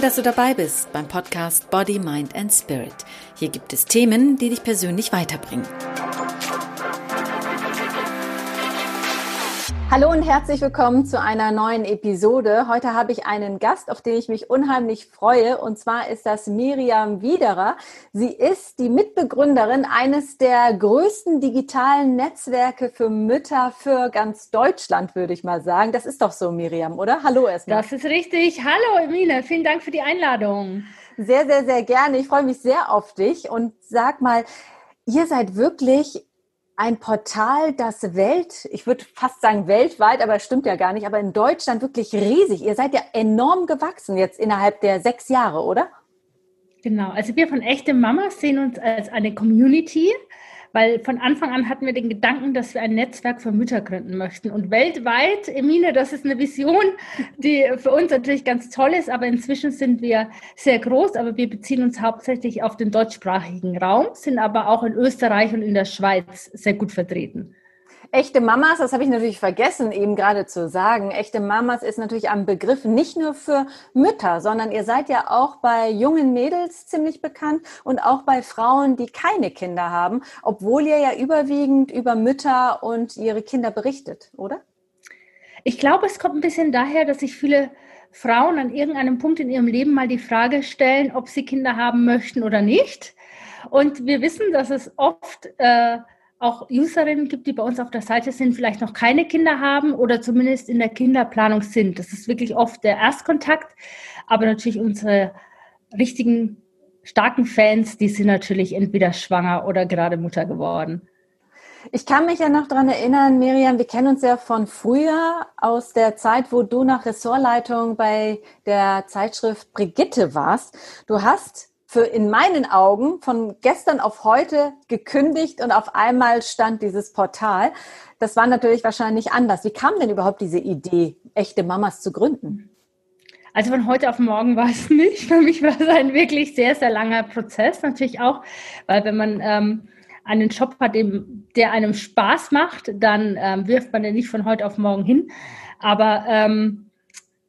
Toll, dass du dabei bist beim Podcast Body, Mind and Spirit. Hier gibt es Themen, die dich persönlich weiterbringen. Hallo und herzlich willkommen zu einer neuen Episode. Heute habe ich einen Gast, auf den ich mich unheimlich freue. Und zwar ist das Miriam Wiederer. Sie ist die Mitbegründerin eines der größten digitalen Netzwerke für Mütter für ganz Deutschland, würde ich mal sagen. Das ist doch so, Miriam, oder? Hallo erstmal. Das ist richtig. Hallo, Emine. Vielen Dank für die Einladung. Sehr, sehr, sehr gerne. Ich freue mich sehr auf dich. Und sag mal, ihr seid wirklich ein Portal, das Welt, ich würde fast sagen weltweit, aber stimmt ja gar nicht, aber in Deutschland wirklich riesig. Ihr seid ja enorm gewachsen jetzt innerhalb der sechs Jahre, oder? Genau, also wir von Echte Mamas sehen uns als eine Community, weil von Anfang an hatten wir den Gedanken, dass wir ein Netzwerk für Mütter gründen möchten. Und weltweit, Emine, das ist eine Vision, die für uns natürlich ganz toll ist, aber inzwischen sind wir sehr groß, aber wir beziehen uns hauptsächlich auf den deutschsprachigen Raum, sind aber auch in Österreich und in der Schweiz sehr gut vertreten. Echte Mamas, das habe ich natürlich vergessen, eben gerade zu sagen. Echte Mamas ist natürlich ein Begriff nicht nur für Mütter, sondern ihr seid ja auch bei jungen Mädels ziemlich bekannt und auch bei Frauen, die keine Kinder haben, obwohl ihr ja überwiegend über Mütter und ihre Kinder berichtet, oder? Ich glaube, es kommt ein bisschen daher, dass sich viele Frauen an irgendeinem Punkt in ihrem Leben mal die Frage stellen, ob sie Kinder haben möchten oder nicht. Und wir wissen, dass es oft äh, auch Userinnen gibt, die bei uns auf der Seite sind, vielleicht noch keine Kinder haben oder zumindest in der Kinderplanung sind. Das ist wirklich oft der Erstkontakt. Aber natürlich unsere richtigen starken Fans, die sind natürlich entweder schwanger oder gerade Mutter geworden. Ich kann mich ja noch daran erinnern, Miriam, wir kennen uns ja von früher aus der Zeit, wo du nach Ressortleitung bei der Zeitschrift Brigitte warst. Du hast für in meinen Augen von gestern auf heute gekündigt und auf einmal stand dieses Portal. Das war natürlich wahrscheinlich anders. Wie kam denn überhaupt diese Idee, echte Mamas zu gründen? Also von heute auf morgen war es nicht. Für mich war es ein wirklich sehr, sehr langer Prozess. Natürlich auch, weil wenn man ähm, einen Job hat, der einem Spaß macht, dann ähm, wirft man den nicht von heute auf morgen hin. Aber ähm,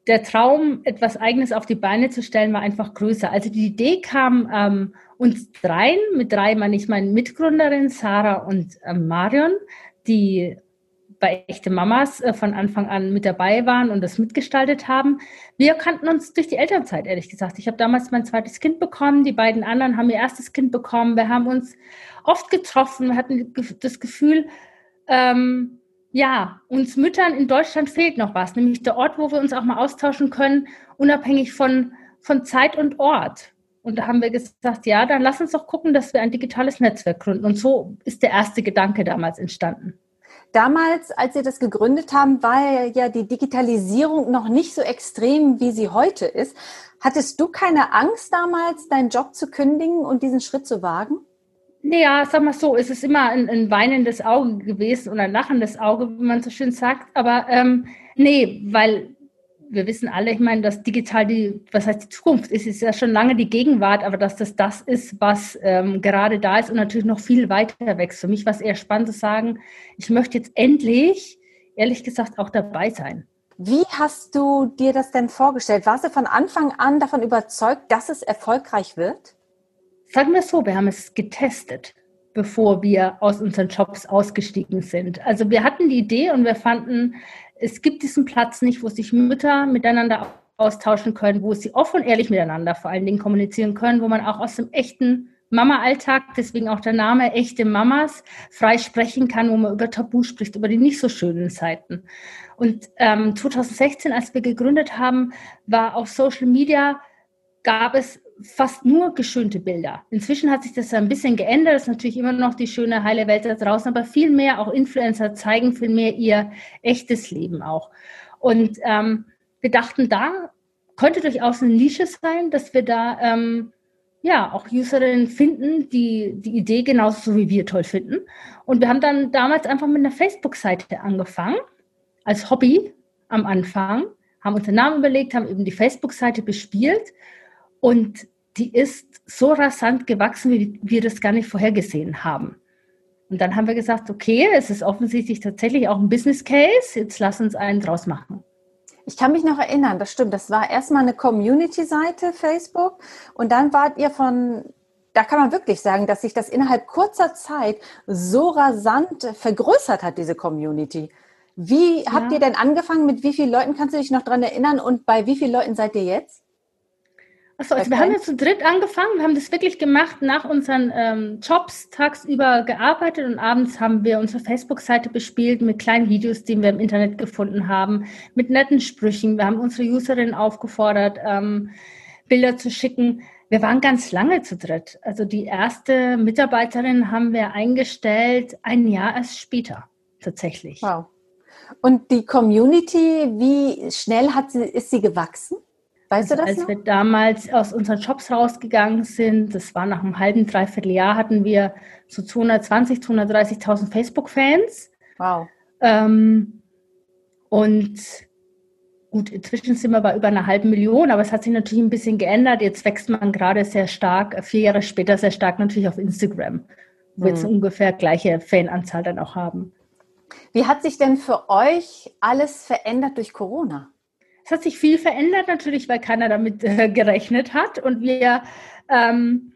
der Traum, etwas Eigenes auf die Beine zu stellen, war einfach größer. Also die Idee kam ähm, uns dreien, mit drei meine ich meine Mitgründerin Sarah und ähm, Marion, die bei echte Mamas äh, von Anfang an mit dabei waren und das mitgestaltet haben. Wir kannten uns durch die Elternzeit, ehrlich gesagt. Ich habe damals mein zweites Kind bekommen, die beiden anderen haben ihr erstes Kind bekommen. Wir haben uns oft getroffen, hatten das Gefühl, ähm, ja, uns Müttern in Deutschland fehlt noch was, nämlich der Ort, wo wir uns auch mal austauschen können, unabhängig von, von Zeit und Ort. Und da haben wir gesagt, ja, dann lass uns doch gucken, dass wir ein digitales Netzwerk gründen. Und so ist der erste Gedanke damals entstanden. Damals, als Sie das gegründet haben, war ja die Digitalisierung noch nicht so extrem, wie sie heute ist. Hattest du keine Angst damals, deinen Job zu kündigen und diesen Schritt zu wagen? Naja, sag mal so, es ist immer ein, ein weinendes Auge gewesen oder ein lachendes Auge, wie man so schön sagt. Aber ähm, nee, weil wir wissen alle, ich meine, dass digital die, was heißt die Zukunft ist, ist ja schon lange die Gegenwart, aber dass das das ist, was ähm, gerade da ist und natürlich noch viel weiter wächst. Für mich war es eher spannend zu sagen, ich möchte jetzt endlich, ehrlich gesagt, auch dabei sein. Wie hast du dir das denn vorgestellt? Warst du von Anfang an davon überzeugt, dass es erfolgreich wird? Sagen wir so, wir haben es getestet, bevor wir aus unseren Jobs ausgestiegen sind. Also wir hatten die Idee und wir fanden, es gibt diesen Platz nicht, wo sich Mütter miteinander austauschen können, wo sie offen und ehrlich miteinander vor allen Dingen kommunizieren können, wo man auch aus dem echten Mama-Alltag, deswegen auch der Name echte Mamas, frei sprechen kann, wo man über Tabu spricht, über die nicht so schönen Zeiten. Und ähm, 2016, als wir gegründet haben, war auf Social Media, gab es fast nur geschönte Bilder. Inzwischen hat sich das ein bisschen geändert. Es ist natürlich immer noch die schöne, heile Welt da draußen, aber viel mehr, auch Influencer zeigen viel mehr ihr echtes Leben auch. Und ähm, wir dachten, da könnte durchaus eine Nische sein, dass wir da ähm, ja auch Userinnen finden, die die Idee genauso wie wir toll finden. Und wir haben dann damals einfach mit einer Facebook-Seite angefangen, als Hobby am Anfang, haben uns den Namen überlegt, haben eben die Facebook-Seite bespielt und die ist so rasant gewachsen, wie wir das gar nicht vorhergesehen haben. Und dann haben wir gesagt, okay, es ist offensichtlich tatsächlich auch ein Business Case, jetzt lass uns einen draus machen. Ich kann mich noch erinnern, das stimmt. Das war erstmal eine Community-Seite, Facebook. Und dann wart ihr von, da kann man wirklich sagen, dass sich das innerhalb kurzer Zeit so rasant vergrößert hat, diese Community. Wie ja. habt ihr denn angefangen? Mit wie vielen Leuten kannst du dich noch daran erinnern? Und bei wie vielen Leuten seid ihr jetzt? Achso, also wir haben jetzt zu dritt angefangen. Wir haben das wirklich gemacht, nach unseren ähm, Jobs tagsüber gearbeitet und abends haben wir unsere Facebook-Seite bespielt mit kleinen Videos, die wir im Internet gefunden haben, mit netten Sprüchen. Wir haben unsere Userinnen aufgefordert, ähm, Bilder zu schicken. Wir waren ganz lange zu dritt. Also die erste Mitarbeiterin haben wir eingestellt ein Jahr erst später tatsächlich. Wow. Und die Community, wie schnell hat sie, ist sie gewachsen? Weißt also, du das? Als noch? wir damals aus unseren Jobs rausgegangen sind, das war nach einem halben, dreiviertel Jahr, hatten wir so 220, 230.000 Facebook-Fans. Wow. Ähm, und gut, inzwischen sind wir bei über einer halben Million, aber es hat sich natürlich ein bisschen geändert. Jetzt wächst man gerade sehr stark, vier Jahre später sehr stark natürlich auf Instagram, wo wir jetzt hm. ungefähr gleiche Fananzahl dann auch haben. Wie hat sich denn für euch alles verändert durch Corona? Hat sich viel verändert natürlich, weil keiner damit äh, gerechnet hat und wir ähm,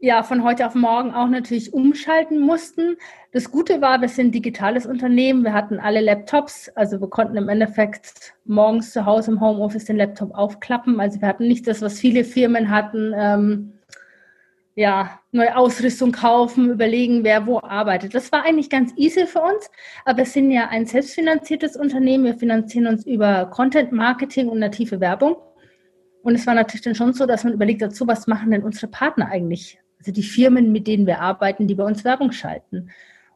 ja von heute auf morgen auch natürlich umschalten mussten. Das Gute war, wir sind ein digitales Unternehmen, wir hatten alle Laptops, also wir konnten im Endeffekt morgens zu Hause im Homeoffice den Laptop aufklappen. Also wir hatten nicht das, was viele Firmen hatten. Ähm, ja, neue Ausrüstung kaufen, überlegen, wer wo arbeitet. Das war eigentlich ganz easy für uns, aber wir sind ja ein selbstfinanziertes Unternehmen. Wir finanzieren uns über Content Marketing und native Werbung. Und es war natürlich dann schon so, dass man überlegt dazu, was machen denn unsere Partner eigentlich? Also die Firmen, mit denen wir arbeiten, die bei uns Werbung schalten.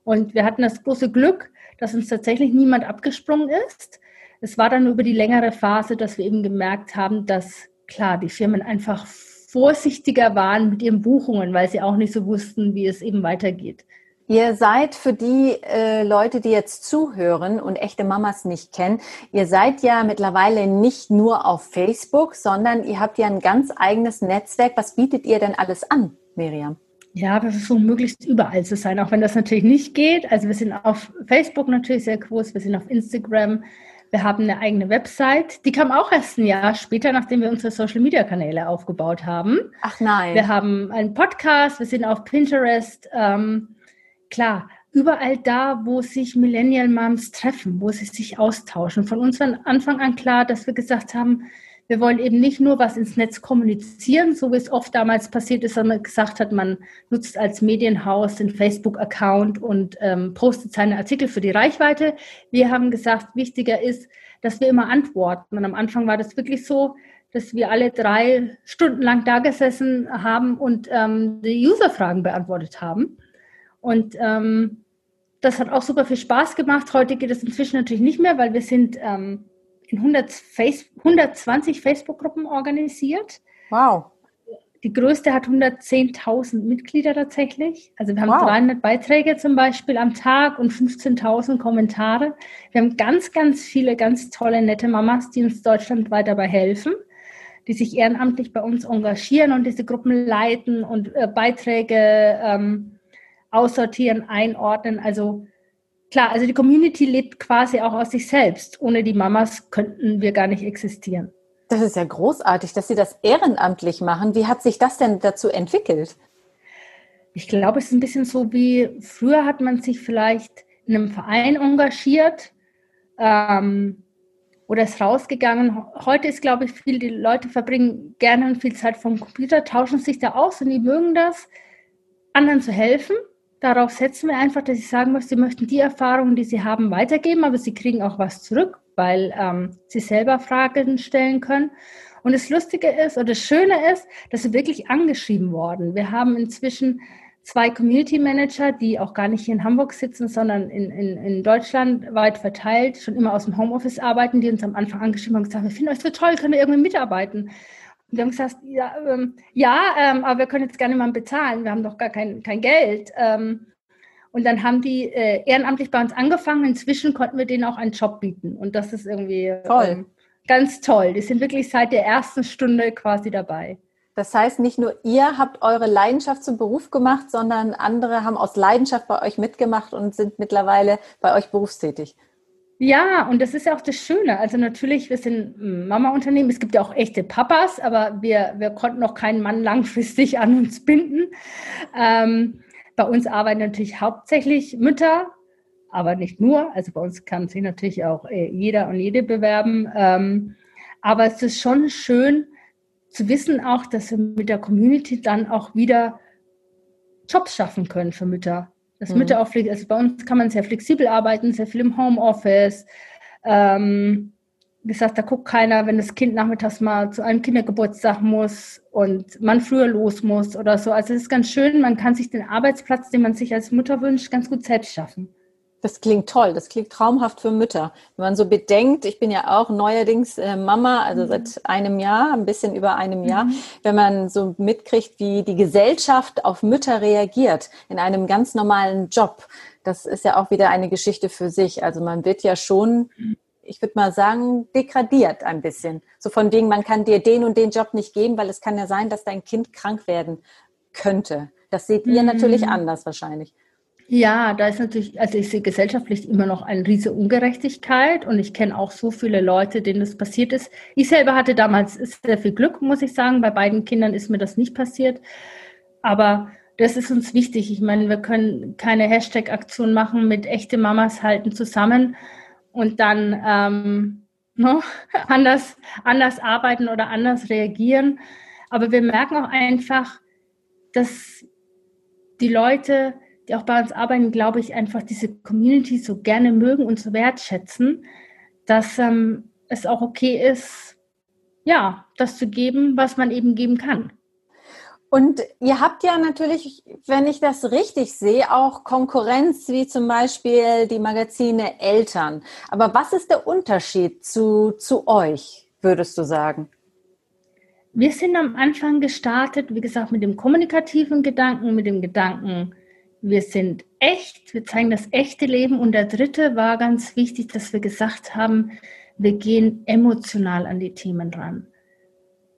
Und wir hatten das große Glück, dass uns tatsächlich niemand abgesprungen ist. Es war dann über die längere Phase, dass wir eben gemerkt haben, dass klar, die Firmen einfach vorsichtiger waren mit ihren Buchungen, weil sie auch nicht so wussten, wie es eben weitergeht. Ihr seid für die äh, Leute, die jetzt zuhören und echte Mamas nicht kennen, ihr seid ja mittlerweile nicht nur auf Facebook, sondern ihr habt ja ein ganz eigenes Netzwerk. Was bietet ihr denn alles an, Miriam? Ja, wir versuchen möglichst überall zu sein, auch wenn das natürlich nicht geht. Also wir sind auf Facebook natürlich sehr groß, wir sind auf Instagram, wir haben eine eigene Website. Die kam auch erst ein Jahr später, nachdem wir unsere Social Media Kanäle aufgebaut haben. Ach nein. Wir haben einen Podcast, wir sind auf Pinterest. Ähm, klar, überall da, wo sich Millennial Moms treffen, wo sie sich austauschen. Von uns war Anfang an klar, dass wir gesagt haben, wir wollen eben nicht nur was ins Netz kommunizieren, so wie es oft damals passiert ist, sondern gesagt hat, man nutzt als Medienhaus den Facebook-Account und ähm, postet seine Artikel für die Reichweite. Wir haben gesagt, wichtiger ist, dass wir immer antworten. Und am Anfang war das wirklich so, dass wir alle drei Stunden lang da gesessen haben und ähm, die User-Fragen beantwortet haben. Und ähm, das hat auch super viel Spaß gemacht. Heute geht es inzwischen natürlich nicht mehr, weil wir sind ähm, in 100 Face 120 Facebook-Gruppen organisiert. Wow. Die größte hat 110.000 Mitglieder tatsächlich. Also wir haben wow. 300 Beiträge zum Beispiel am Tag und 15.000 Kommentare. Wir haben ganz, ganz viele ganz tolle, nette Mamas, die uns deutschlandweit dabei helfen, die sich ehrenamtlich bei uns engagieren und diese Gruppen leiten und äh, Beiträge ähm, aussortieren, einordnen. Also Klar, also die Community lebt quasi auch aus sich selbst. Ohne die Mamas könnten wir gar nicht existieren. Das ist ja großartig, dass Sie das ehrenamtlich machen. Wie hat sich das denn dazu entwickelt? Ich glaube, es ist ein bisschen so wie früher hat man sich vielleicht in einem Verein engagiert ähm, oder ist rausgegangen. Heute ist, glaube ich, viel, die Leute verbringen gerne und viel Zeit vom Computer, tauschen sich da aus und die mögen das, anderen zu helfen darauf setzen wir einfach, dass ich sagen möchte, sie möchten die Erfahrungen, die sie haben, weitergeben, aber sie kriegen auch was zurück, weil ähm, sie selber Fragen stellen können. Und das Lustige ist oder das Schöne ist, dass sie wirklich angeschrieben worden. Wir haben inzwischen zwei Community Manager, die auch gar nicht hier in Hamburg sitzen, sondern in, in, in Deutschland weit verteilt, schon immer aus dem Homeoffice arbeiten, die uns am Anfang angeschrieben haben und gesagt, wir finden euch so toll, können wir irgendwie mitarbeiten? Und wir haben gesagt, ja, ähm, ja ähm, aber wir können jetzt gerne mal bezahlen, wir haben doch gar kein, kein Geld. Ähm, und dann haben die äh, ehrenamtlich bei uns angefangen. Inzwischen konnten wir denen auch einen Job bieten. Und das ist irgendwie toll. Ähm, ganz toll. Die sind wirklich seit der ersten Stunde quasi dabei. Das heißt, nicht nur ihr habt eure Leidenschaft zum Beruf gemacht, sondern andere haben aus Leidenschaft bei euch mitgemacht und sind mittlerweile bei euch berufstätig. Ja, und das ist ja auch das Schöne. Also natürlich, wir sind Mama-Unternehmen, es gibt ja auch echte Papas, aber wir, wir konnten noch keinen Mann langfristig an uns binden. Ähm, bei uns arbeiten natürlich hauptsächlich Mütter, aber nicht nur. Also bei uns kann sich natürlich auch äh, jeder und jede bewerben. Ähm, aber es ist schon schön zu wissen auch, dass wir mit der Community dann auch wieder Jobs schaffen können für Mütter. Mhm. Mütter auch, also bei uns kann man sehr flexibel arbeiten, sehr viel im Homeoffice. Ähm, wie gesagt, da guckt keiner, wenn das Kind nachmittags mal zu einem Kindergeburtstag muss und man früher los muss oder so. Also es ist ganz schön, man kann sich den Arbeitsplatz, den man sich als Mutter wünscht, ganz gut selbst schaffen. Das klingt toll, das klingt traumhaft für Mütter. Wenn man so bedenkt, ich bin ja auch neuerdings äh, Mama, also mhm. seit einem Jahr, ein bisschen über einem Jahr, mhm. wenn man so mitkriegt, wie die Gesellschaft auf Mütter reagiert in einem ganz normalen Job, das ist ja auch wieder eine Geschichte für sich. Also man wird ja schon, ich würde mal sagen, degradiert ein bisschen. So von wegen, man kann dir den und den Job nicht geben, weil es kann ja sein, dass dein Kind krank werden könnte. Das seht ihr mhm. natürlich anders wahrscheinlich. Ja, da ist natürlich, also ich sehe gesellschaftlich immer noch eine riesige Ungerechtigkeit und ich kenne auch so viele Leute, denen das passiert ist. Ich selber hatte damals sehr viel Glück, muss ich sagen. Bei beiden Kindern ist mir das nicht passiert. Aber das ist uns wichtig. Ich meine, wir können keine Hashtag-Aktion machen mit echte Mamas halten zusammen und dann ähm, no, ne, anders, anders arbeiten oder anders reagieren. Aber wir merken auch einfach, dass die Leute die auch bei uns arbeiten, glaube ich, einfach diese Community so gerne mögen und so wertschätzen, dass ähm, es auch okay ist, ja, das zu geben, was man eben geben kann. Und ihr habt ja natürlich, wenn ich das richtig sehe, auch Konkurrenz, wie zum Beispiel die Magazine Eltern. Aber was ist der Unterschied zu, zu euch, würdest du sagen? Wir sind am Anfang gestartet, wie gesagt, mit dem kommunikativen Gedanken, mit dem Gedanken, wir sind echt, wir zeigen das echte Leben. Und der dritte war ganz wichtig, dass wir gesagt haben, wir gehen emotional an die Themen ran.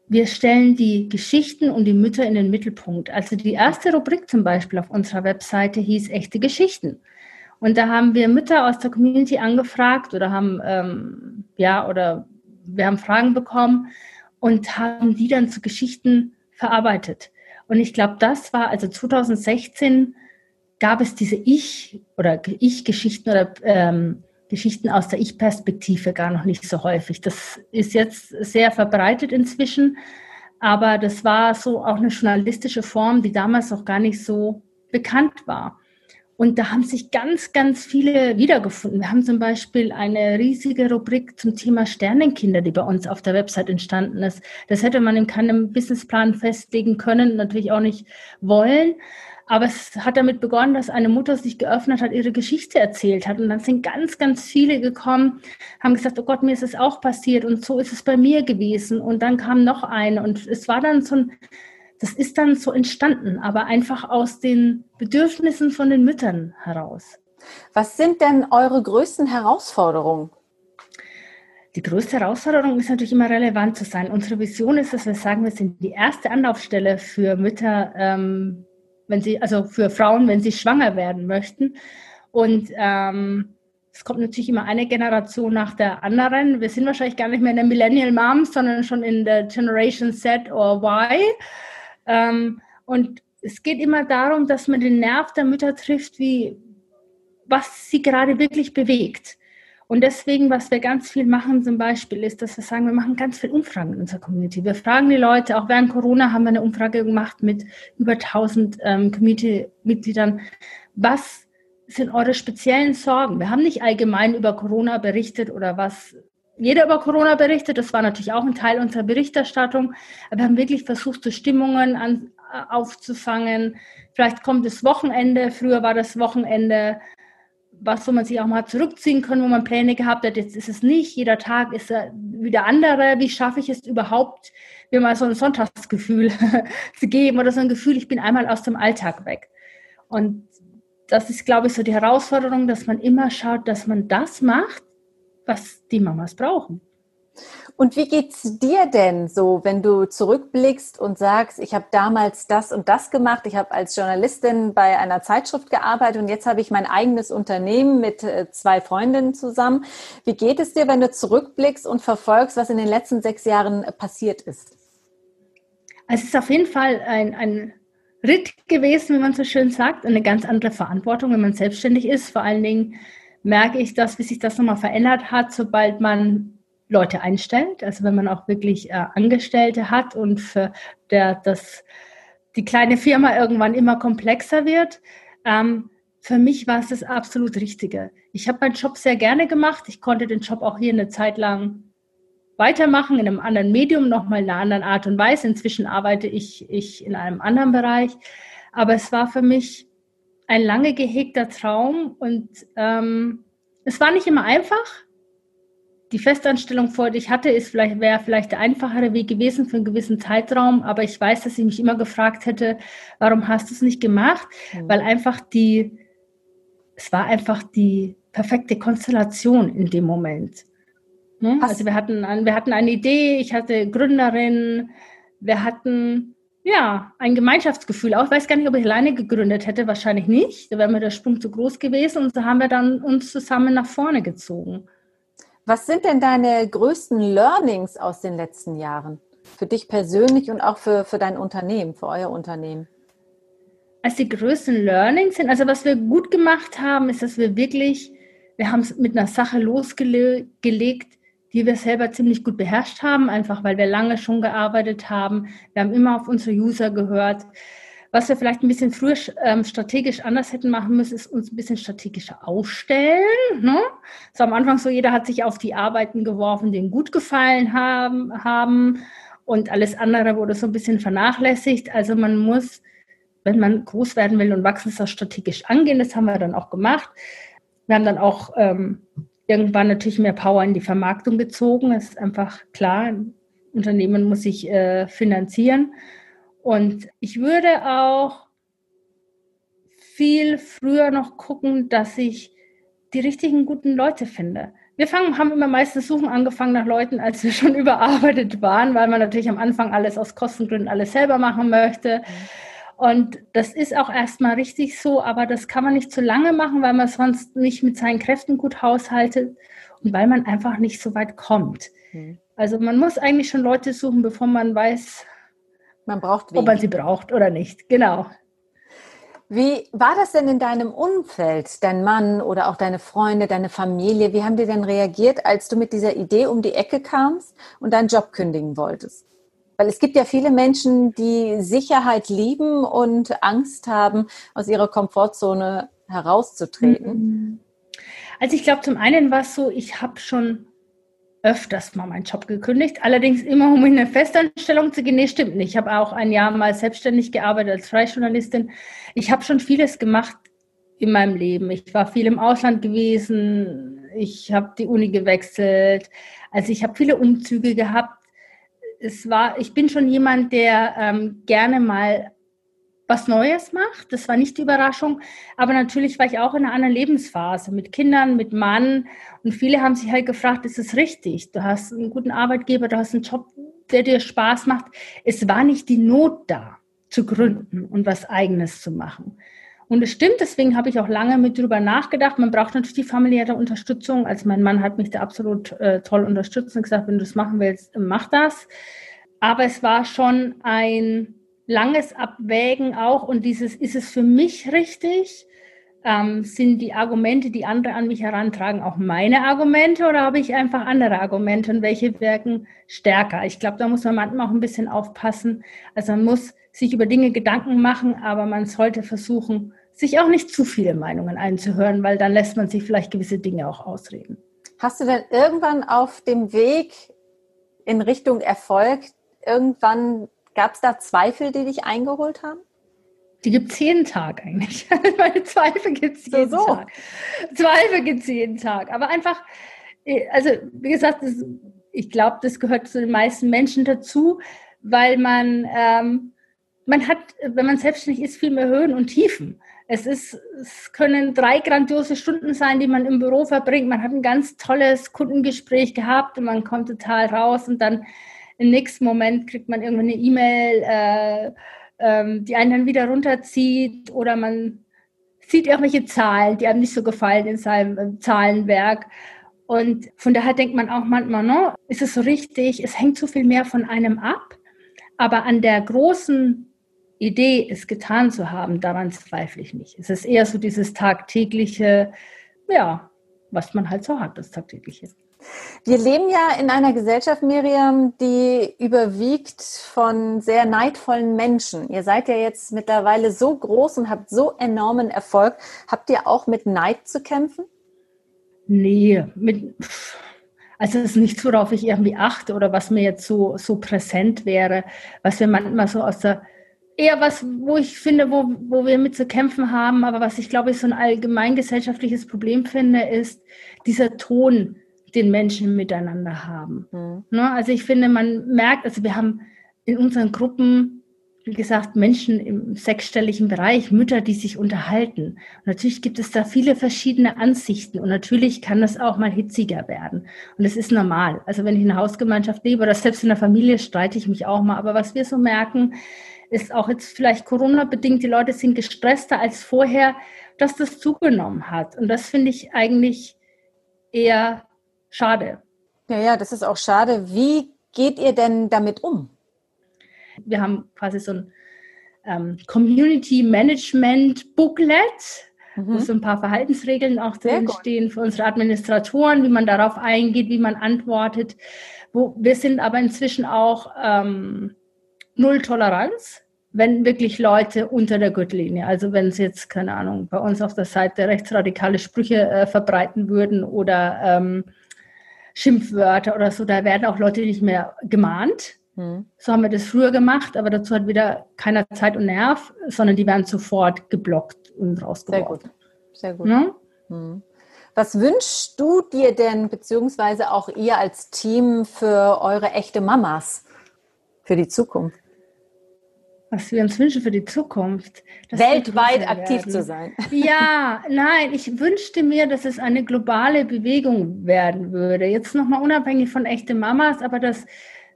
Wir stellen die Geschichten und die Mütter in den Mittelpunkt. Also die erste Rubrik zum Beispiel auf unserer Webseite hieß echte Geschichten. Und da haben wir Mütter aus der Community angefragt oder haben, ähm, ja, oder wir haben Fragen bekommen und haben die dann zu Geschichten verarbeitet. Und ich glaube, das war also 2016 gab es diese Ich- oder Ich-Geschichten oder ähm, Geschichten aus der Ich-Perspektive gar noch nicht so häufig. Das ist jetzt sehr verbreitet inzwischen, aber das war so auch eine journalistische Form, die damals auch gar nicht so bekannt war. Und da haben sich ganz, ganz viele wiedergefunden. Wir haben zum Beispiel eine riesige Rubrik zum Thema Sternenkinder, die bei uns auf der Website entstanden ist. Das hätte man in keinem Businessplan festlegen können, natürlich auch nicht wollen. Aber es hat damit begonnen, dass eine Mutter sich geöffnet hat, ihre Geschichte erzählt hat. Und dann sind ganz, ganz viele gekommen, haben gesagt, oh Gott, mir ist es auch passiert und so ist es bei mir gewesen. Und dann kam noch eine und es war dann so ein, das ist dann so entstanden, aber einfach aus den Bedürfnissen von den Müttern heraus. Was sind denn eure größten Herausforderungen? Die größte Herausforderung ist natürlich immer relevant zu sein. Unsere Vision ist, dass wir sagen, wir sind die erste Anlaufstelle für Mütter, ähm, wenn sie, also für Frauen, wenn sie schwanger werden möchten. Und ähm, es kommt natürlich immer eine Generation nach der anderen. Wir sind wahrscheinlich gar nicht mehr in der Millennial Mom, sondern schon in der Generation Z oder Y. Ähm, und es geht immer darum, dass man den Nerv der Mütter trifft, wie was sie gerade wirklich bewegt. Und deswegen, was wir ganz viel machen zum Beispiel, ist, dass wir sagen, wir machen ganz viel Umfragen in unserer Community. Wir fragen die Leute, auch während Corona haben wir eine Umfrage gemacht mit über 1000 ähm, Community-Mitgliedern. Was sind eure speziellen Sorgen? Wir haben nicht allgemein über Corona berichtet oder was jeder über Corona berichtet. Das war natürlich auch ein Teil unserer Berichterstattung. Aber wir haben wirklich versucht, so Stimmungen an, aufzufangen. Vielleicht kommt das Wochenende. Früher war das Wochenende was, wo man sich auch mal zurückziehen kann, wo man Pläne gehabt hat. Jetzt ist es nicht. Jeder Tag ist wieder andere. Wie schaffe ich es überhaupt, mir mal so ein Sonntagsgefühl zu geben oder so ein Gefühl, ich bin einmal aus dem Alltag weg. Und das ist, glaube ich, so die Herausforderung, dass man immer schaut, dass man das macht, was die Mamas brauchen. Und wie geht's dir denn so, wenn du zurückblickst und sagst, ich habe damals das und das gemacht, ich habe als Journalistin bei einer Zeitschrift gearbeitet und jetzt habe ich mein eigenes Unternehmen mit äh, zwei Freundinnen zusammen. Wie geht es dir, wenn du zurückblickst und verfolgst, was in den letzten sechs Jahren passiert ist? Es ist auf jeden Fall ein, ein Ritt gewesen, wie man so schön sagt, eine ganz andere Verantwortung, wenn man selbstständig ist. Vor allen Dingen merke ich das, wie sich das nochmal verändert hat, sobald man Leute einstellt, also wenn man auch wirklich äh, Angestellte hat und für der, das, die kleine Firma irgendwann immer komplexer wird. Ähm, für mich war es das absolut Richtige. Ich habe meinen Job sehr gerne gemacht. Ich konnte den Job auch hier eine Zeit lang weitermachen, in einem anderen Medium, nochmal in einer anderen Art und Weise. Inzwischen arbeite ich, ich in einem anderen Bereich. Aber es war für mich ein lange gehegter Traum und ähm, es war nicht immer einfach. Die Festanstellung, vor die ich hatte, ist vielleicht, wäre vielleicht der einfachere Weg gewesen für einen gewissen Zeitraum, aber ich weiß, dass ich mich immer gefragt hätte, warum hast du es nicht gemacht? Mhm. Weil einfach die, es war einfach die perfekte Konstellation in dem Moment. Ne? Also wir hatten, wir hatten eine Idee, ich hatte Gründerin, wir hatten ja, ein Gemeinschaftsgefühl auch. Ich weiß gar nicht, ob ich alleine gegründet hätte, wahrscheinlich nicht. Da wäre mir der Sprung zu groß gewesen und so haben wir dann uns zusammen nach vorne gezogen. Was sind denn deine größten Learnings aus den letzten Jahren? Für dich persönlich und auch für, für dein Unternehmen, für euer Unternehmen? Also die größten Learnings sind, also was wir gut gemacht haben, ist, dass wir wirklich, wir haben es mit einer Sache losgelegt, die wir selber ziemlich gut beherrscht haben, einfach weil wir lange schon gearbeitet haben. Wir haben immer auf unsere User gehört. Was wir vielleicht ein bisschen früher ähm, strategisch anders hätten machen müssen, ist uns ein bisschen strategischer aufstellen. Ne? So am Anfang so, jeder hat sich auf die Arbeiten geworfen, die ihm gut gefallen haben, haben und alles andere wurde so ein bisschen vernachlässigt. Also man muss, wenn man groß werden will und wachsen, das strategisch angehen. Das haben wir dann auch gemacht. Wir haben dann auch ähm, irgendwann natürlich mehr Power in die Vermarktung gezogen. Das ist einfach klar. Ein Unternehmen muss sich äh, finanzieren. Und ich würde auch viel früher noch gucken, dass ich die richtigen guten Leute finde. Wir fangen, haben immer meistens Suchen angefangen nach Leuten, als wir schon überarbeitet waren, weil man natürlich am Anfang alles aus Kostengründen alles selber machen möchte. Mhm. Und das ist auch erstmal richtig so, aber das kann man nicht zu lange machen, weil man sonst nicht mit seinen Kräften gut haushaltet und weil man einfach nicht so weit kommt. Mhm. Also man muss eigentlich schon Leute suchen, bevor man weiß, man braucht ob man sie braucht oder nicht. Genau. Wie war das denn in deinem Umfeld, dein Mann oder auch deine Freunde, deine Familie? Wie haben die denn reagiert, als du mit dieser Idee um die Ecke kamst und deinen Job kündigen wolltest? Weil es gibt ja viele Menschen, die Sicherheit lieben und Angst haben, aus ihrer Komfortzone herauszutreten. Mhm. Also ich glaube, zum einen war es so, ich habe schon öfters mal meinen Job gekündigt, allerdings immer um in eine Festanstellung zu gehen. Nee, stimmt nicht. Ich habe auch ein Jahr mal selbstständig gearbeitet als Freijournalistin. Ich habe schon vieles gemacht in meinem Leben. Ich war viel im Ausland gewesen. Ich habe die Uni gewechselt. Also ich habe viele Umzüge gehabt es war, ich bin schon jemand, der ähm, gerne mal was Neues macht. Das war nicht die Überraschung. Aber natürlich war ich auch in einer anderen Lebensphase mit Kindern, mit Mann. Und viele haben sich halt gefragt, ist es richtig? Du hast einen guten Arbeitgeber, du hast einen Job, der dir Spaß macht. Es war nicht die Not da, zu gründen und was Eigenes zu machen. Und es stimmt, deswegen habe ich auch lange mit drüber nachgedacht. Man braucht natürlich die familiäre Unterstützung. Also mein Mann hat mich da absolut äh, toll unterstützt und gesagt, wenn du das machen willst, mach das. Aber es war schon ein langes Abwägen auch und dieses, ist es für mich richtig? Ähm, sind die Argumente, die andere an mich herantragen, auch meine Argumente oder habe ich einfach andere Argumente und welche wirken stärker? Ich glaube, da muss man manchmal auch ein bisschen aufpassen. Also man muss sich über Dinge Gedanken machen, aber man sollte versuchen, sich auch nicht zu viele Meinungen einzuhören, weil dann lässt man sich vielleicht gewisse Dinge auch ausreden. Hast du denn irgendwann auf dem Weg in Richtung Erfolg, irgendwann gab es da Zweifel, die dich eingeholt haben? Die gibt es jeden Tag eigentlich. Meine Zweifel gibt es jeden so. Tag. Zweifel gibt es jeden Tag. Aber einfach, äh, also wie gesagt, das, ich glaube, das gehört zu den meisten Menschen dazu, weil man ähm, man hat, wenn man selbstständig ist, viel mehr Höhen und Tiefen. Es, ist, es können drei grandiose Stunden sein, die man im Büro verbringt. Man hat ein ganz tolles Kundengespräch gehabt und man kommt total raus und dann im nächsten Moment kriegt man irgendwann eine E-Mail, äh, ähm, die einen dann wieder runterzieht oder man sieht irgendwelche Zahlen, die einem nicht so gefallen in seinem äh, Zahlenwerk. Und von daher denkt man auch manchmal, no, ist es so richtig? Es hängt so viel mehr von einem ab. Aber an der großen Idee, es getan zu haben, daran zweifle ich nicht. Es ist eher so dieses tagtägliche, ja, was man halt so hat, das tagtägliche. Wir leben ja in einer Gesellschaft, Miriam, die überwiegt von sehr neidvollen Menschen. Ihr seid ja jetzt mittlerweile so groß und habt so enormen Erfolg. Habt ihr auch mit Neid zu kämpfen? Nee, mit, also es ist nichts, worauf ich irgendwie achte oder was mir jetzt so, so präsent wäre, was wir manchmal so aus der eher was, wo ich finde, wo, wo wir mit zu kämpfen haben, aber was ich glaube, ich so ein allgemeingesellschaftliches Problem finde, ist dieser Ton, den Menschen miteinander haben. Mhm. Ne? Also ich finde, man merkt, also wir haben in unseren Gruppen, wie gesagt, Menschen im sechsstelligen Bereich, Mütter, die sich unterhalten. Und natürlich gibt es da viele verschiedene Ansichten und natürlich kann das auch mal hitziger werden. Und das ist normal. Also wenn ich in einer Hausgemeinschaft lebe oder selbst in der Familie streite ich mich auch mal. Aber was wir so merken, ist auch jetzt vielleicht Corona-bedingt, die Leute sind gestresster als vorher, dass das zugenommen hat. Und das finde ich eigentlich eher schade. Ja, ja, das ist auch schade. Wie geht ihr denn damit um? Wir haben quasi so ein ähm, Community Management Booklet, mhm. wo so ein paar Verhaltensregeln auch drin stehen für unsere Administratoren, wie man darauf eingeht, wie man antwortet. Wo, wir sind aber inzwischen auch ähm, Null Toleranz, wenn wirklich Leute unter der Gürtellinie, also wenn sie jetzt, keine Ahnung, bei uns auf der Seite rechtsradikale Sprüche äh, verbreiten würden oder ähm, Schimpfwörter oder so, da werden auch Leute nicht mehr gemahnt. Hm. So haben wir das früher gemacht, aber dazu hat wieder keiner Zeit und Nerv, sondern die werden sofort geblockt und rausgeworfen. Sehr gut. Sehr gut. Ja? Hm. Was wünschst du dir denn, beziehungsweise auch ihr als Team für eure echte Mamas für die Zukunft? Was wir uns wünschen für die Zukunft. Weltweit aktiv zu sein. Ja, nein, ich wünschte mir, dass es eine globale Bewegung werden würde. Jetzt nochmal unabhängig von echten Mamas, aber dass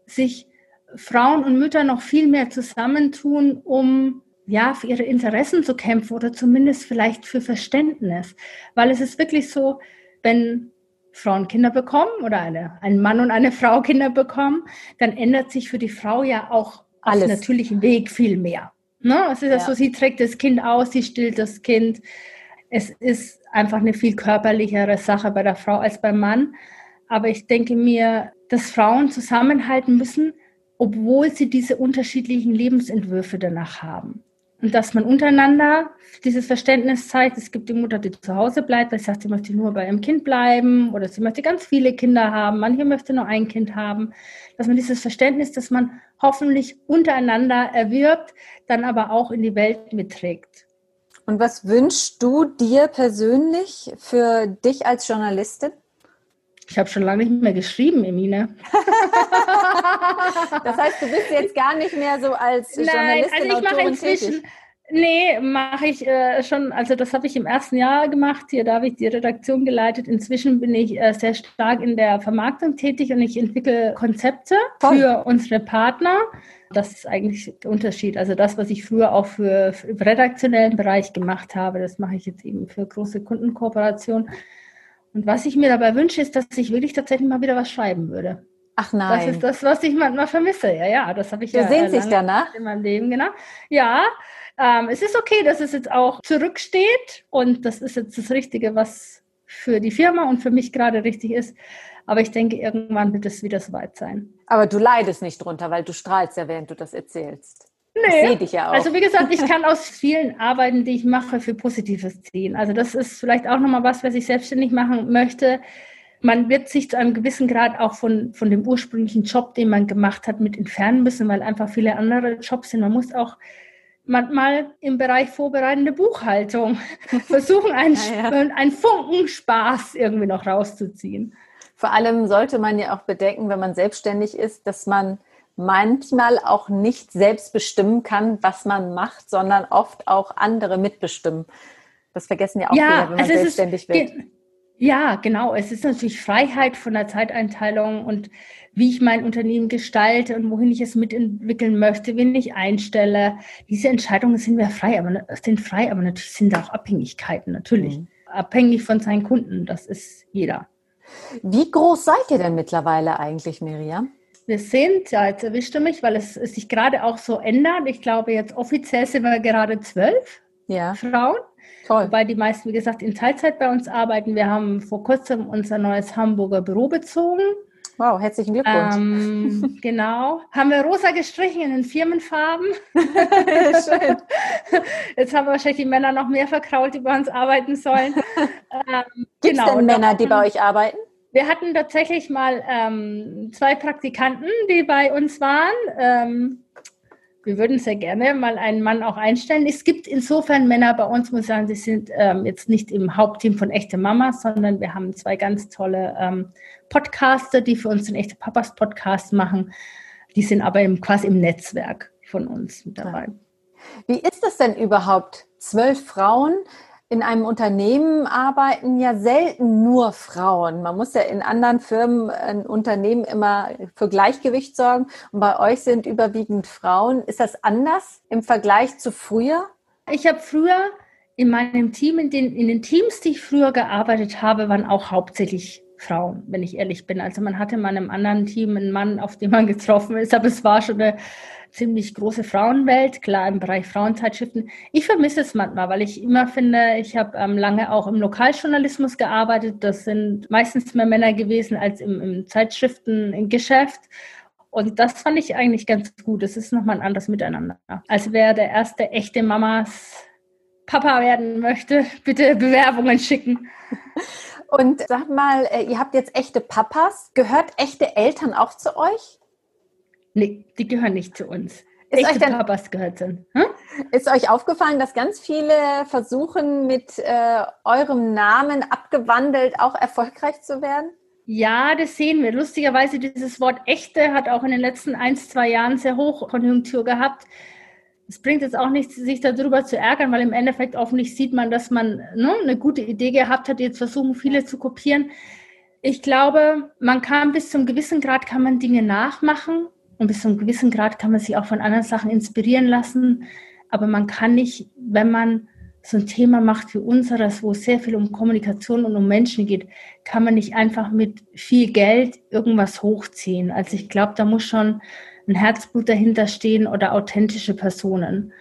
sich Frauen und Mütter noch viel mehr zusammentun, um ja, für ihre Interessen zu kämpfen oder zumindest vielleicht für Verständnis. Weil es ist wirklich so, wenn Frauen Kinder bekommen oder eine, ein Mann und eine Frau Kinder bekommen, dann ändert sich für die Frau ja auch alles. auf Weg viel mehr. Ne? Es ist ja. so, sie trägt das Kind aus, sie stillt das Kind. Es ist einfach eine viel körperlichere Sache bei der Frau als beim Mann. Aber ich denke mir, dass Frauen zusammenhalten müssen, obwohl sie diese unterschiedlichen Lebensentwürfe danach haben. Und dass man untereinander dieses Verständnis zeigt. Es gibt die Mutter, die zu Hause bleibt, weil sie sagt, sie möchte nur bei ihrem Kind bleiben oder sie möchte ganz viele Kinder haben, manche möchte nur ein Kind haben. Dass man dieses Verständnis, das man hoffentlich untereinander erwirbt, dann aber auch in die Welt mitträgt. Und was wünschst du dir persönlich für dich als Journalistin? Ich habe schon lange nicht mehr geschrieben, Emine. das heißt, du bist jetzt gar nicht mehr so als Nein, Journalistin also ich mache inzwischen, tätig. Nee, mache ich äh, schon, also das habe ich im ersten Jahr gemacht. Hier da habe ich die Redaktion geleitet. Inzwischen bin ich äh, sehr stark in der Vermarktung tätig und ich entwickle Konzepte Toll. für unsere Partner. Das ist eigentlich der Unterschied. Also das, was ich früher auch für, für im redaktionellen Bereich gemacht habe, das mache ich jetzt eben für große Kundenkooperationen. Und was ich mir dabei wünsche, ist, dass ich wirklich tatsächlich mal wieder was schreiben würde. Ach nein. Das ist das, was ich manchmal vermisse. Ja, ja, das habe ich du ja. sehnt sich danach? In meinem Leben, genau. Ja, ähm, es ist okay, dass es jetzt auch zurücksteht und das ist jetzt das Richtige, was für die Firma und für mich gerade richtig ist. Aber ich denke, irgendwann wird es wieder soweit sein. Aber du leidest nicht drunter, weil du strahlst ja, während du das erzählst. Nee. Ich dich ja auch. Also wie gesagt, ich kann aus vielen Arbeiten, die ich mache, für Positives ziehen. Also das ist vielleicht auch nochmal was, was ich selbstständig machen möchte. Man wird sich zu einem gewissen Grad auch von, von dem ursprünglichen Job, den man gemacht hat, mit entfernen müssen, weil einfach viele andere Jobs sind. Man muss auch manchmal im Bereich vorbereitende Buchhaltung versuchen, einen, ja, ja. einen Funken Spaß irgendwie noch rauszuziehen. Vor allem sollte man ja auch bedenken, wenn man selbstständig ist, dass man manchmal auch nicht selbst bestimmen kann, was man macht, sondern oft auch andere mitbestimmen. Das vergessen ja auch ja, viele, wenn man also selbstständig wird. Ja, genau. Es ist natürlich Freiheit von der Zeiteinteilung und wie ich mein Unternehmen gestalte und wohin ich es mitentwickeln möchte, wen ich einstelle. Diese Entscheidungen sind wir frei, aber sind frei, aber natürlich sind da auch Abhängigkeiten, natürlich. Mhm. Abhängig von seinen Kunden, das ist jeder. Wie groß seid ihr denn mittlerweile eigentlich, Miriam? Wir sind, ja, jetzt erwischte mich, weil es, es sich gerade auch so ändert. Ich glaube, jetzt offiziell sind wir gerade zwölf ja. Frauen. Toll. Wobei die meisten, wie gesagt, in Teilzeit bei uns arbeiten. Wir haben vor kurzem unser neues Hamburger Büro bezogen. Wow, herzlichen Glückwunsch. Ähm, genau. Haben wir rosa gestrichen in den Firmenfarben. Schön. Jetzt haben wahrscheinlich die Männer noch mehr verkrault, die bei uns arbeiten sollen. Ähm, Gibt es genau. denn Männer, die bei euch arbeiten? Wir hatten tatsächlich mal ähm, zwei Praktikanten, die bei uns waren. Ähm, wir würden sehr gerne mal einen Mann auch einstellen. Es gibt insofern Männer bei uns, muss ich sagen, sie sind ähm, jetzt nicht im Hauptteam von Echte Mamas, sondern wir haben zwei ganz tolle ähm, Podcaster, die für uns den Echte Papas Podcast machen. Die sind aber im, quasi im Netzwerk von uns mit dabei. Wie ist das denn überhaupt? Zwölf Frauen, in einem Unternehmen arbeiten ja selten nur Frauen. Man muss ja in anderen Firmen, ein Unternehmen immer für Gleichgewicht sorgen. Und bei euch sind überwiegend Frauen. Ist das anders im Vergleich zu früher? Ich habe früher in meinem Team, in den, in den Teams, die ich früher gearbeitet habe, waren auch hauptsächlich Frauen, wenn ich ehrlich bin. Also man hatte in meinem anderen Team einen Mann, auf den man getroffen ist, aber es war schon eine ziemlich große Frauenwelt, klar im Bereich Frauenzeitschriften. Ich vermisse es manchmal, weil ich immer finde, ich habe ähm, lange auch im Lokaljournalismus gearbeitet. Das sind meistens mehr Männer gewesen als im, im Zeitschriftengeschäft. Und das fand ich eigentlich ganz gut. Es ist nochmal ein anderes Miteinander. Als wer der erste echte Mamas Papa werden möchte, bitte Bewerbungen schicken. Und sag mal, äh, ihr habt jetzt echte Papas. Gehört echte Eltern auch zu euch? Nee, die gehören nicht zu uns. Ist Echte euch denn, Papas gehört sind. Hm? Ist euch aufgefallen, dass ganz viele versuchen, mit äh, eurem Namen abgewandelt auch erfolgreich zu werden? Ja, das sehen wir. Lustigerweise, dieses Wort echte hat auch in den letzten ein, zwei Jahren sehr hoch Konjunktur gehabt. Es bringt jetzt auch nichts, sich darüber zu ärgern, weil im Endeffekt offensichtlich sieht man, dass man ne, eine gute Idee gehabt hat. Jetzt versuchen viele zu kopieren. Ich glaube, man kann bis zum gewissen Grad kann man Dinge nachmachen und bis zu einem gewissen Grad kann man sich auch von anderen Sachen inspirieren lassen. Aber man kann nicht, wenn man so ein Thema macht wie unseres, wo es sehr viel um Kommunikation und um Menschen geht, kann man nicht einfach mit viel Geld irgendwas hochziehen. Also ich glaube, da muss schon ein Herzblut dahinter stehen oder authentische Personen.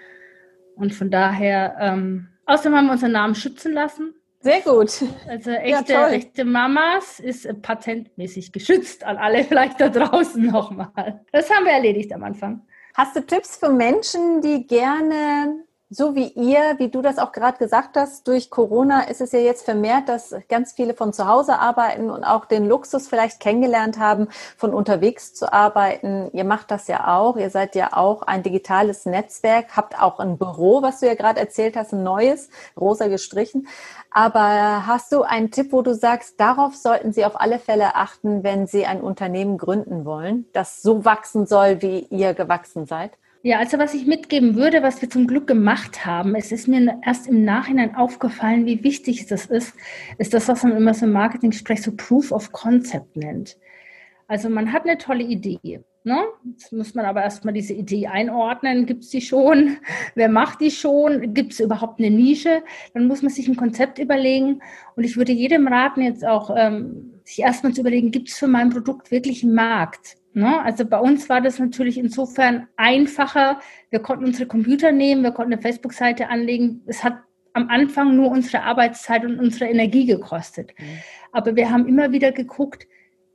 Und von daher, ähm, außerdem haben wir unseren Namen schützen lassen. Sehr gut. Also echte, ja, echte Mamas ist patentmäßig geschützt an alle vielleicht da draußen nochmal. Das haben wir erledigt am Anfang. Hast du Tipps für Menschen, die gerne so wie ihr, wie du das auch gerade gesagt hast, durch Corona ist es ja jetzt vermehrt, dass ganz viele von zu Hause arbeiten und auch den Luxus vielleicht kennengelernt haben, von unterwegs zu arbeiten. Ihr macht das ja auch. Ihr seid ja auch ein digitales Netzwerk, habt auch ein Büro, was du ja gerade erzählt hast, ein neues, rosa gestrichen. Aber hast du einen Tipp, wo du sagst, darauf sollten Sie auf alle Fälle achten, wenn Sie ein Unternehmen gründen wollen, das so wachsen soll, wie ihr gewachsen seid? Ja, also was ich mitgeben würde, was wir zum Glück gemacht haben, es ist mir erst im Nachhinein aufgefallen, wie wichtig das ist, ist das, was man immer so im Marketing-Sprech so Proof of Concept nennt. Also man hat eine tolle Idee. Ne? Jetzt muss man aber erstmal diese Idee einordnen. Gibt es die schon? Wer macht die schon? Gibt es überhaupt eine Nische? Dann muss man sich ein Konzept überlegen. Und ich würde jedem raten, jetzt auch ähm, sich erstmal zu überlegen, gibt es für mein Produkt wirklich einen Markt? Ne? Also bei uns war das natürlich insofern einfacher. Wir konnten unsere Computer nehmen, wir konnten eine Facebook-Seite anlegen. Es hat am Anfang nur unsere Arbeitszeit und unsere Energie gekostet. Mhm. Aber wir haben immer wieder geguckt,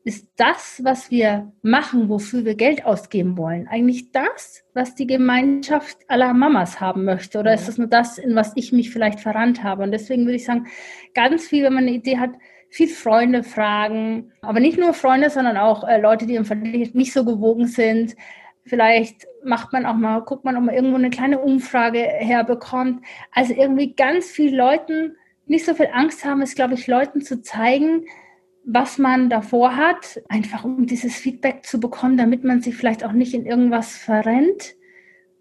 ist das, was wir machen, wofür wir Geld ausgeben wollen, eigentlich das, was die Gemeinschaft aller Mamas haben möchte? Oder mhm. ist das nur das, in was ich mich vielleicht verrannt habe? Und deswegen würde ich sagen, ganz viel, wenn man eine Idee hat, viel Freunde fragen, aber nicht nur Freunde, sondern auch äh, Leute, die im nicht so gewogen sind. Vielleicht macht man auch mal, guckt man, ob man irgendwo eine kleine Umfrage herbekommt. Also irgendwie ganz viel Leuten nicht so viel Angst haben, ist, glaube ich, Leuten zu zeigen, was man davor hat, einfach um dieses Feedback zu bekommen, damit man sich vielleicht auch nicht in irgendwas verrennt,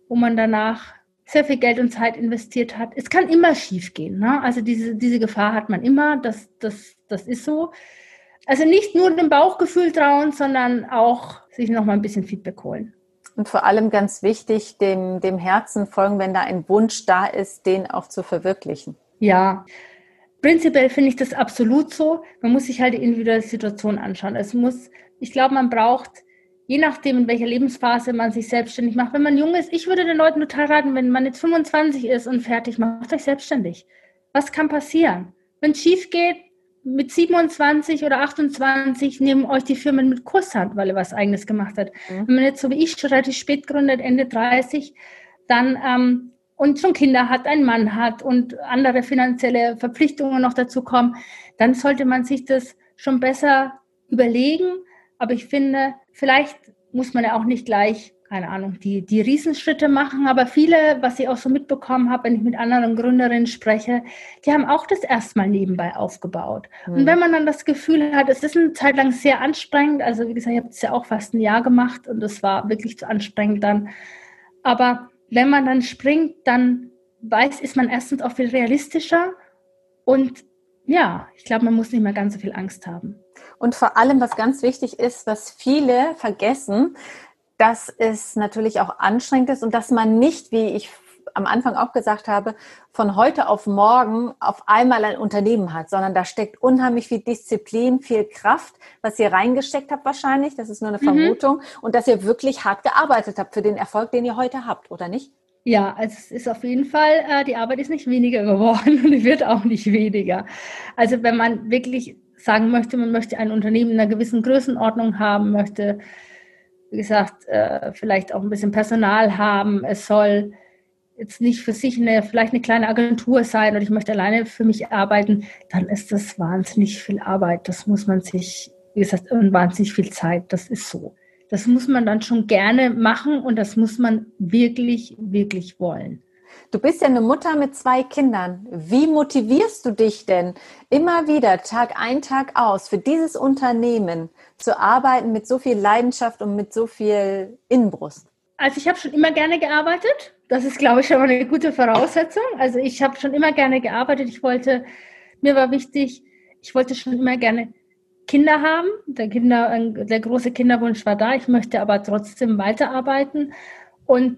wo man danach sehr viel Geld und Zeit investiert hat. Es kann immer schief gehen. Ne? Also diese, diese Gefahr hat man immer, das, das, das ist so. Also nicht nur dem Bauchgefühl trauen, sondern auch sich noch mal ein bisschen Feedback holen. Und vor allem ganz wichtig, dem, dem Herzen folgen, wenn da ein Wunsch da ist, den auch zu verwirklichen. Ja, prinzipiell finde ich das absolut so. Man muss sich halt die individuelle Situation anschauen. Es muss, ich glaube, man braucht je nachdem, in welcher Lebensphase man sich selbstständig macht. Wenn man jung ist, ich würde den Leuten total raten, wenn man jetzt 25 ist und fertig, macht euch selbstständig. Was kann passieren? Wenn es schief geht, mit 27 oder 28 nehmen euch die Firmen mit Kusshand, weil ihr was Eigenes gemacht hat. Mhm. Wenn man jetzt so wie ich relativ spät gründet, Ende 30, dann ähm, und schon Kinder hat, einen Mann hat und andere finanzielle Verpflichtungen noch dazu kommen, dann sollte man sich das schon besser überlegen. Aber ich finde, vielleicht muss man ja auch nicht gleich, keine Ahnung, die, die Riesenschritte machen. Aber viele, was ich auch so mitbekommen habe, wenn ich mit anderen Gründerinnen spreche, die haben auch das erstmal nebenbei aufgebaut. Mhm. Und wenn man dann das Gefühl hat, es ist eine Zeit lang sehr anstrengend, also wie gesagt, ich habe es ja auch fast ein Jahr gemacht und es war wirklich zu anstrengend dann. Aber wenn man dann springt, dann weiß, ist man erstens auch viel realistischer und ja, ich glaube, man muss nicht mehr ganz so viel Angst haben. Und vor allem, was ganz wichtig ist, was viele vergessen, dass es natürlich auch anstrengend ist und dass man nicht, wie ich am Anfang auch gesagt habe, von heute auf morgen auf einmal ein Unternehmen hat, sondern da steckt unheimlich viel Disziplin, viel Kraft, was ihr reingesteckt habt wahrscheinlich, das ist nur eine mhm. Vermutung, mhm. und dass ihr wirklich hart gearbeitet habt für den Erfolg, den ihr heute habt, oder nicht? Ja, also es ist auf jeden Fall, äh, die Arbeit ist nicht weniger geworden und wird auch nicht weniger. Also wenn man wirklich sagen möchte, man möchte ein Unternehmen in einer gewissen Größenordnung haben, möchte, wie gesagt, äh, vielleicht auch ein bisschen Personal haben, es soll jetzt nicht für sich eine, vielleicht eine kleine Agentur sein oder ich möchte alleine für mich arbeiten, dann ist das wahnsinnig viel Arbeit. Das muss man sich, wie gesagt, wahnsinnig viel Zeit. Das ist so. Das muss man dann schon gerne machen und das muss man wirklich, wirklich wollen. Du bist ja eine Mutter mit zwei Kindern. Wie motivierst du dich denn immer wieder Tag ein, Tag aus für dieses Unternehmen zu arbeiten mit so viel Leidenschaft und mit so viel Inbrust? Also ich habe schon immer gerne gearbeitet. Das ist, glaube ich, schon mal eine gute Voraussetzung. Also ich habe schon immer gerne gearbeitet. Ich wollte, mir war wichtig, ich wollte schon immer gerne Kinder haben. Der, Kinder, der große Kinderwunsch war da. Ich möchte aber trotzdem weiterarbeiten. Und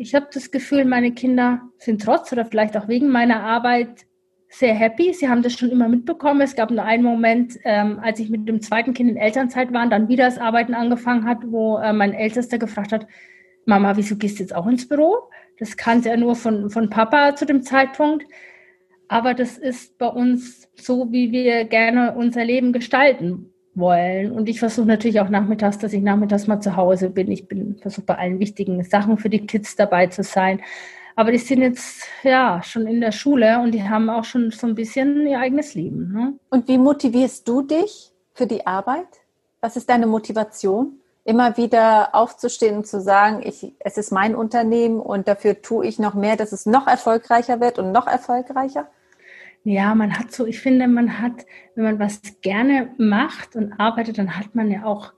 ich habe das Gefühl, meine Kinder sind trotz oder vielleicht auch wegen meiner Arbeit sehr happy. Sie haben das schon immer mitbekommen. Es gab nur einen Moment, ähm, als ich mit dem zweiten Kind in Elternzeit war und dann wieder das Arbeiten angefangen hat, wo äh, mein Ältester gefragt hat, Mama, wieso gehst du jetzt auch ins Büro? Das kannte er nur von, von Papa zu dem Zeitpunkt. Aber das ist bei uns so, wie wir gerne unser Leben gestalten wollen. Und ich versuche natürlich auch nachmittags, dass ich nachmittags mal zu Hause bin. Ich bin versuche bei allen wichtigen Sachen für die Kids dabei zu sein. Aber die sind jetzt ja schon in der Schule und die haben auch schon so ein bisschen ihr eigenes Leben. Ne? Und wie motivierst du dich für die Arbeit? Was ist deine Motivation? immer wieder aufzustehen und zu sagen, ich, es ist mein Unternehmen und dafür tue ich noch mehr, dass es noch erfolgreicher wird und noch erfolgreicher? Ja, man hat so, ich finde, man hat, wenn man was gerne macht und arbeitet, dann hat man ja auch,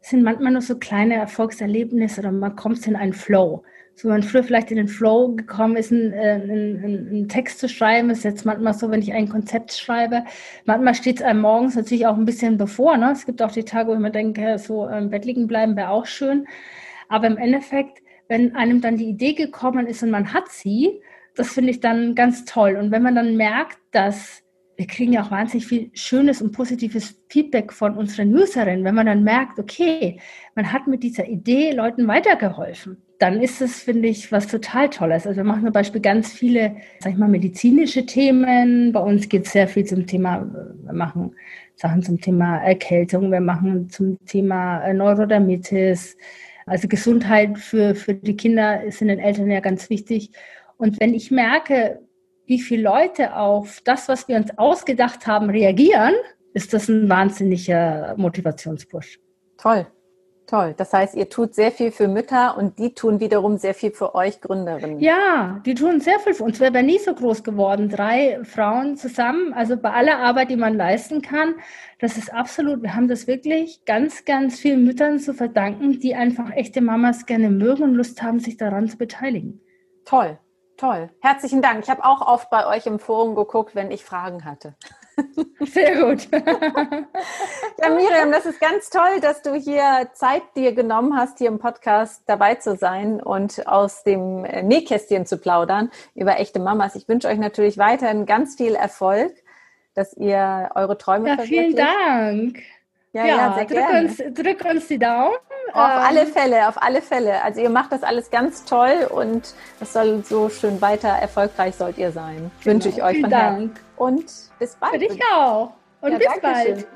sind manchmal nur so kleine Erfolgserlebnisse oder man kommt in einen Flow so man früher vielleicht in den Flow gekommen ist, einen, äh, einen, einen, Text zu schreiben, ist jetzt manchmal so, wenn ich ein Konzept schreibe. Manchmal steht es einem morgens natürlich auch ein bisschen bevor. Ne? Es gibt auch die Tage, wo ich mir denke, so im Bett liegen bleiben wäre auch schön. Aber im Endeffekt, wenn einem dann die Idee gekommen ist und man hat sie, das finde ich dann ganz toll. Und wenn man dann merkt, dass wir kriegen ja auch wahnsinnig viel schönes und positives Feedback von unseren Userinnen, wenn man dann merkt, okay, man hat mit dieser Idee Leuten weitergeholfen dann ist es, finde ich, was total Tolles. Also wir machen zum Beispiel ganz viele, sag ich mal, medizinische Themen. Bei uns geht es sehr viel zum Thema, wir machen Sachen zum Thema Erkältung, wir machen zum Thema äh, Neurodermitis. Also Gesundheit für, für die Kinder ist in den Eltern ja ganz wichtig. Und wenn ich merke, wie viele Leute auf das, was wir uns ausgedacht haben, reagieren, ist das ein wahnsinniger Motivationspush. Toll. Toll. Das heißt, ihr tut sehr viel für Mütter und die tun wiederum sehr viel für euch Gründerinnen. Ja, die tun sehr viel für uns. Wir wären nie so groß geworden. Drei Frauen zusammen, also bei aller Arbeit, die man leisten kann. Das ist absolut, wir haben das wirklich ganz, ganz vielen Müttern zu verdanken, die einfach echte Mamas gerne mögen und Lust haben, sich daran zu beteiligen. Toll. Toll. Herzlichen Dank. Ich habe auch oft bei euch im Forum geguckt, wenn ich Fragen hatte. Sehr gut. ja, Miriam, das ist ganz toll, dass du hier Zeit dir genommen hast, hier im Podcast dabei zu sein und aus dem Nähkästchen zu plaudern über echte Mamas. Ich wünsche euch natürlich weiterhin ganz viel Erfolg, dass ihr eure Träume ja, Vielen Dank. Ja, ja, ja sehr drück, gerne. Uns, drück uns die Daumen. Auf ähm, alle Fälle, auf alle Fälle. Also ihr macht das alles ganz toll und es soll so schön weiter erfolgreich sollt ihr sein. Genau. Wünsche ich euch Vielen von Dank. Herzen. Und bis bald. Für dich auch. Und ja, bis bald.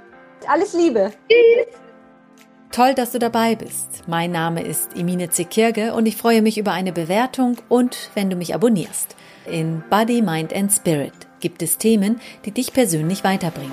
Alles Liebe. Tschüss. Toll, dass du dabei bist. Mein Name ist Emine Zekirge und ich freue mich über eine Bewertung und wenn du mich abonnierst. In Body, Mind and Spirit gibt es Themen, die dich persönlich weiterbringen.